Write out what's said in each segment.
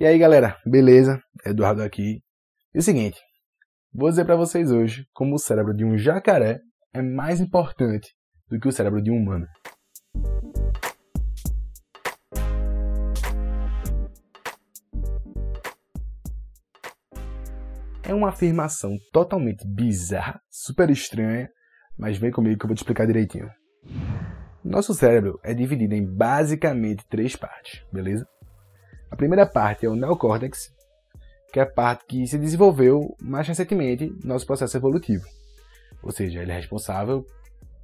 E aí galera, beleza? Eduardo aqui. E o seguinte, vou dizer para vocês hoje como o cérebro de um jacaré é mais importante do que o cérebro de um humano. É uma afirmação totalmente bizarra, super estranha, mas vem comigo que eu vou te explicar direitinho. Nosso cérebro é dividido em basicamente três partes, beleza? A primeira parte é o neocórtex, que é a parte que se desenvolveu mais recentemente no nosso processo evolutivo. Ou seja, ele é responsável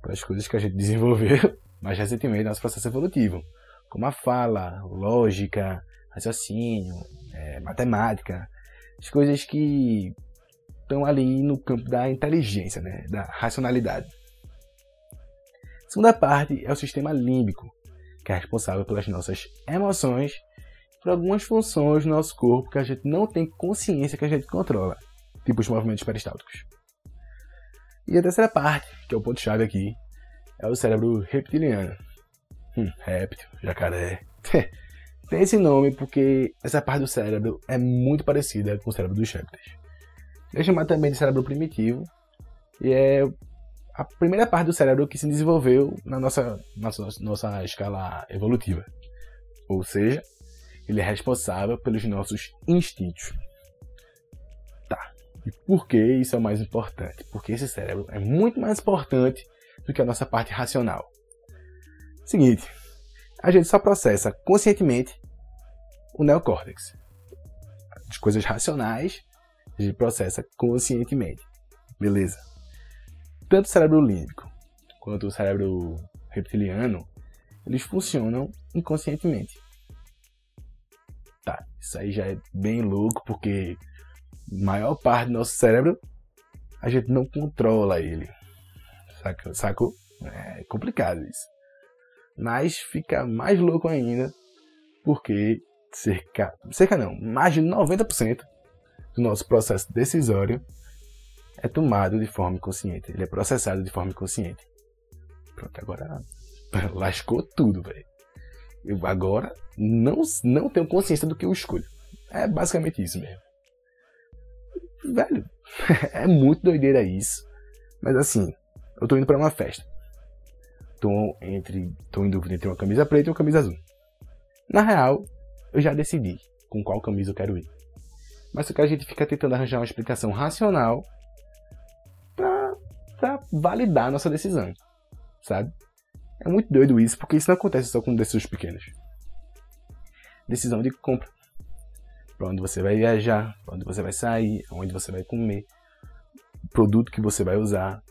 pelas coisas que a gente desenvolveu mais recentemente no nosso processo evolutivo, como a fala, lógica, raciocínio, é, matemática, as coisas que estão ali no campo da inteligência, né, da racionalidade. A segunda parte é o sistema límbico, que é responsável pelas nossas emoções por algumas funções do nosso corpo que a gente não tem consciência que a gente controla, tipo os movimentos peristálticos. E a terceira parte, que é o ponto-chave aqui, é o cérebro reptiliano. Hum, réptil, jacaré. tem esse nome porque essa parte do cérebro é muito parecida com o cérebro dos répteis. É chamado também de cérebro primitivo e é a primeira parte do cérebro que se desenvolveu na nossa, nossa, nossa escala evolutiva. Ou seja, ele é responsável pelos nossos instintos. Tá. E por que isso é o mais importante? Porque esse cérebro é muito mais importante do que a nossa parte racional. Seguinte, a gente só processa conscientemente o neocórtex. As coisas racionais a gente processa conscientemente. Beleza? Tanto o cérebro límbico quanto o cérebro reptiliano, eles funcionam inconscientemente. Tá, isso aí já é bem louco, porque maior parte do nosso cérebro a gente não controla ele. Saca, sacou? É complicado isso. Mas fica mais louco ainda, porque cerca, cerca não, mais de 90% do nosso processo decisório é tomado de forma inconsciente. Ele é processado de forma inconsciente. Pronto, agora lascou tudo, velho eu agora não, não tenho consciência do que eu escolho. É basicamente isso mesmo. Velho, é muito doideira isso. Mas assim, eu tô indo para uma festa. Tô, entre, tô em dúvida entre uma camisa preta e uma camisa azul. Na real, eu já decidi com qual camisa eu quero ir. Mas só que a gente fica tentando arranjar uma explicação racional pra, pra validar a nossa decisão, sabe? É muito doido isso, porque isso não acontece só com decisões pequenas. Decisão de compra. Para onde você vai viajar, para onde você vai sair, onde você vai comer, produto que você vai usar.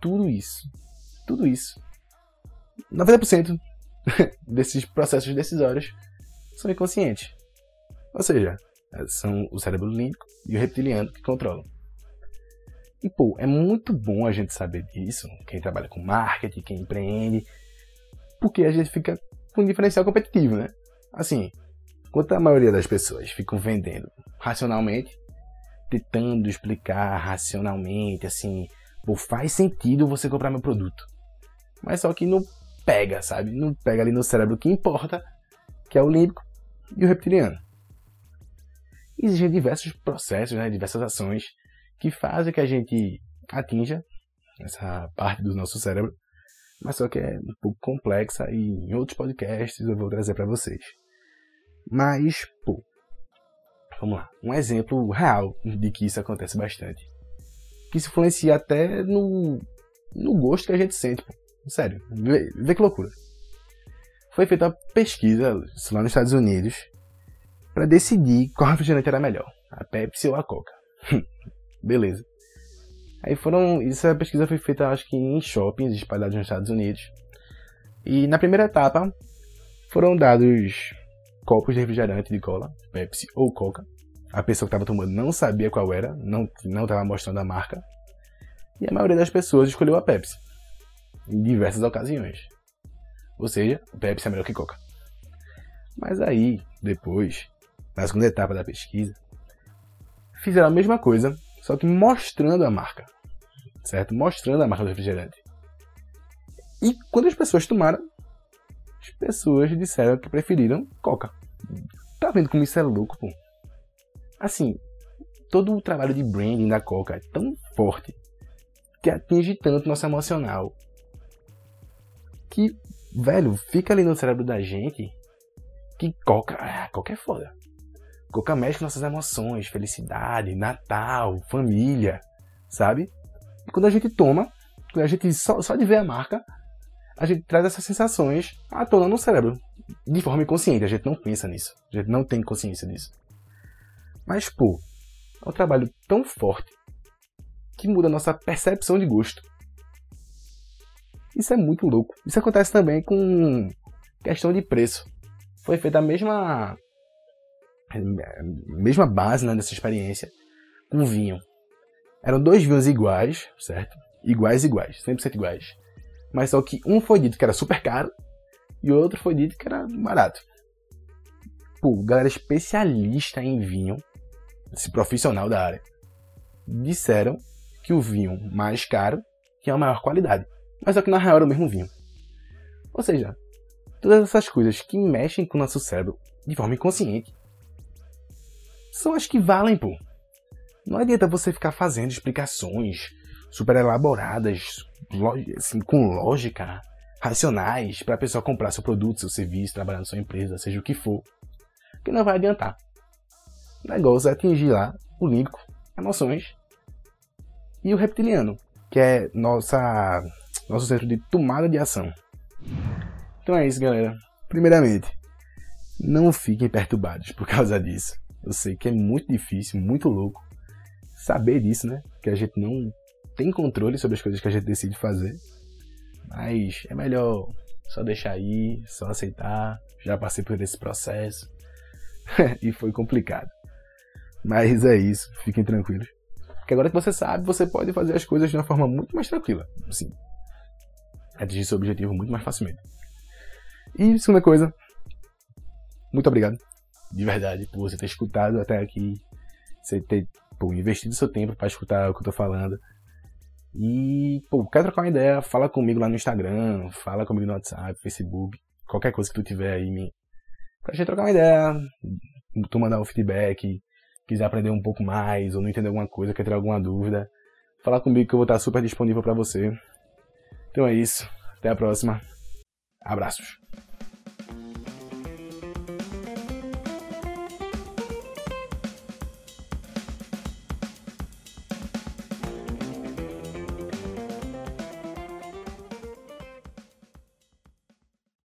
Tudo isso. Tudo isso. 90% desses processos decisórios são inconscientes. Ou seja, são o cérebro límbico e o reptiliano que controlam. E, pô, é muito bom a gente saber disso, quem trabalha com marketing, quem empreende, porque a gente fica com um diferencial competitivo, né? Assim, enquanto a maioria das pessoas ficam vendendo racionalmente, tentando explicar racionalmente, assim, pô, faz sentido você comprar meu produto. Mas só que não pega, sabe? Não pega ali no cérebro que importa, que é o límbico e o reptiliano. Existem diversos processos, né, diversas ações que fazem que a gente atinja essa parte do nosso cérebro, mas só que é um pouco complexa e em outros podcasts eu vou trazer para vocês. Mas, pô, vamos lá, um exemplo real de que isso acontece bastante. Que isso influencia até no, no gosto que a gente sente, pô. Sério, vê, vê que loucura. Foi feita uma pesquisa lá nos Estados Unidos para decidir qual refrigerante era melhor, a Pepsi ou a Coca. Beleza. Aí foram. Essa pesquisa foi feita, acho que em shoppings espalhados nos Estados Unidos. E na primeira etapa foram dados copos de refrigerante de cola, Pepsi ou Coca. A pessoa que estava tomando não sabia qual era, não estava mostrando a marca. E a maioria das pessoas escolheu a Pepsi. Em diversas ocasiões. Ou seja, Pepsi é melhor que Coca. Mas aí, depois, na segunda etapa da pesquisa, fizeram a mesma coisa só que mostrando a marca, certo? Mostrando a marca do refrigerante. E quando as pessoas tomaram, as pessoas disseram que preferiram Coca. Tá vendo como isso é louco, pô? Assim, todo o trabalho de branding da Coca é tão forte que atinge tanto nosso emocional que, velho, fica ali no cérebro da gente que Coca, ah, Coca é foda. Coca mexe com nossas emoções, felicidade, Natal, família, sabe? E quando a gente toma, quando a gente só, só de ver a marca, a gente traz essas sensações à tona no cérebro, de forma inconsciente. A gente não pensa nisso, a gente não tem consciência disso. Mas, pô, é um trabalho tão forte que muda a nossa percepção de gosto. Isso é muito louco. Isso acontece também com questão de preço. Foi feita a mesma mesma base né, dessa experiência com vinho. Eram dois vinhos iguais, certo? Iguais, iguais, 100% iguais. Mas só que um foi dito que era super caro e o outro foi dito que era barato. Pô, galera especialista em vinho, esse profissional da área, disseram que o vinho mais caro tinha a maior qualidade. Mas só que na real era o mesmo vinho. Ou seja, todas essas coisas que mexem com o nosso cérebro de forma inconsciente são as que valem, pô. Não adianta você ficar fazendo explicações super elaboradas, assim, com lógica, racionais, para a pessoa comprar seu produto, seu serviço, trabalhar na sua empresa, seja o que for, que não vai adiantar. O negócio é atingir lá o límbico, emoções e o reptiliano, que é nossa, nosso centro de tomada de ação. Então é isso, galera. Primeiramente, não fiquem perturbados por causa disso. Eu sei que é muito difícil, muito louco saber disso, né? Que a gente não tem controle sobre as coisas que a gente decide fazer. Mas é melhor só deixar aí, só aceitar. Já passei por esse processo e foi complicado. Mas é isso, fiquem tranquilos. Porque agora que você sabe, você pode fazer as coisas de uma forma muito mais tranquila. Assim, atingir seu objetivo muito mais facilmente. E segunda coisa, muito obrigado, de verdade, por você ter escutado até aqui, você ter pô, investido seu tempo para escutar o que eu tô falando. E, pô, quer trocar uma ideia? Fala comigo lá no Instagram, fala comigo no WhatsApp, Facebook, qualquer coisa que tu tiver aí, me... pra gente trocar uma ideia, tu mandar um feedback, quiser aprender um pouco mais, ou não entender alguma coisa, quer ter alguma dúvida, fala comigo que eu vou estar super disponível para você. Então é isso, até a próxima, abraços.